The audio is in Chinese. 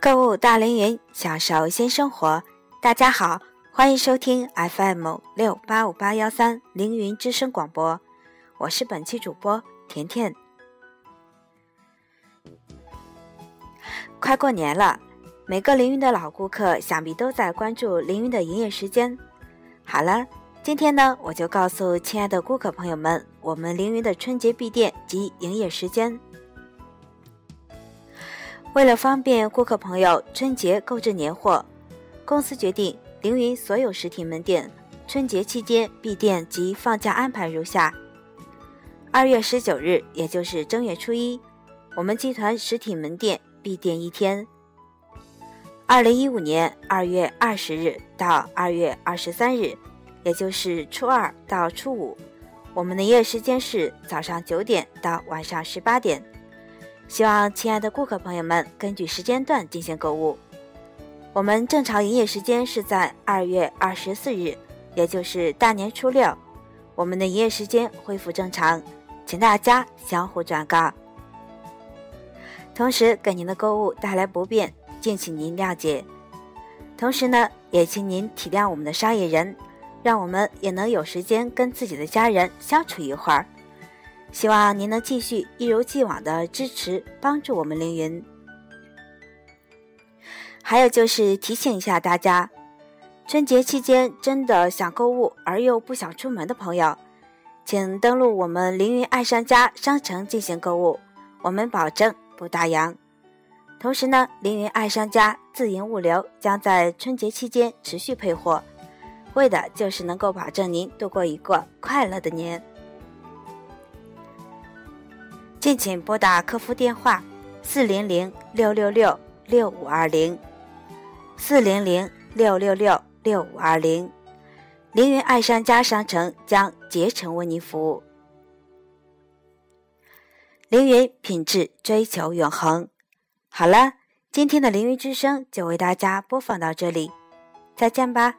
购物大凌云，享受新生活。大家好，欢迎收听 FM 六八五八幺三凌云之声广播，我是本期主播甜甜。快过年了，每个凌云的老顾客想必都在关注凌云的营业时间。好了，今天呢，我就告诉亲爱的顾客朋友们，我们凌云的春节闭店及营业时间。为了方便顾客朋友春节购置年货，公司决定凌云所有实体门店春节期间闭店及放假安排如下：二月十九日，也就是正月初一，我们集团实体门店闭店一天；二零一五年二月二十日到二月二十三日，也就是初二到初五，我们的营业时间是早上九点到晚上十八点。希望亲爱的顾客朋友们根据时间段进行购物。我们正常营业时间是在二月二十四日，也就是大年初六，我们的营业时间恢复正常，请大家相互转告。同时给您的购物带来不便，敬请您谅解。同时呢，也请您体谅我们的商业人，让我们也能有时间跟自己的家人相处一会儿。希望您能继续一如既往的支持帮助我们凌云。还有就是提醒一下大家，春节期间真的想购物而又不想出门的朋友，请登录我们凌云爱商家商城进行购物，我们保证不打烊。同时呢，凌云爱商家自营物流将在春节期间持续配货，为的就是能够保证您度过一个快乐的年。敬请拨打客服电话：四零零六六六六五二零，四零零六六六六五二零。凌云爱商家商城将竭诚为您服务。凌云品质追求永恒。好了，今天的凌云之声就为大家播放到这里，再见吧。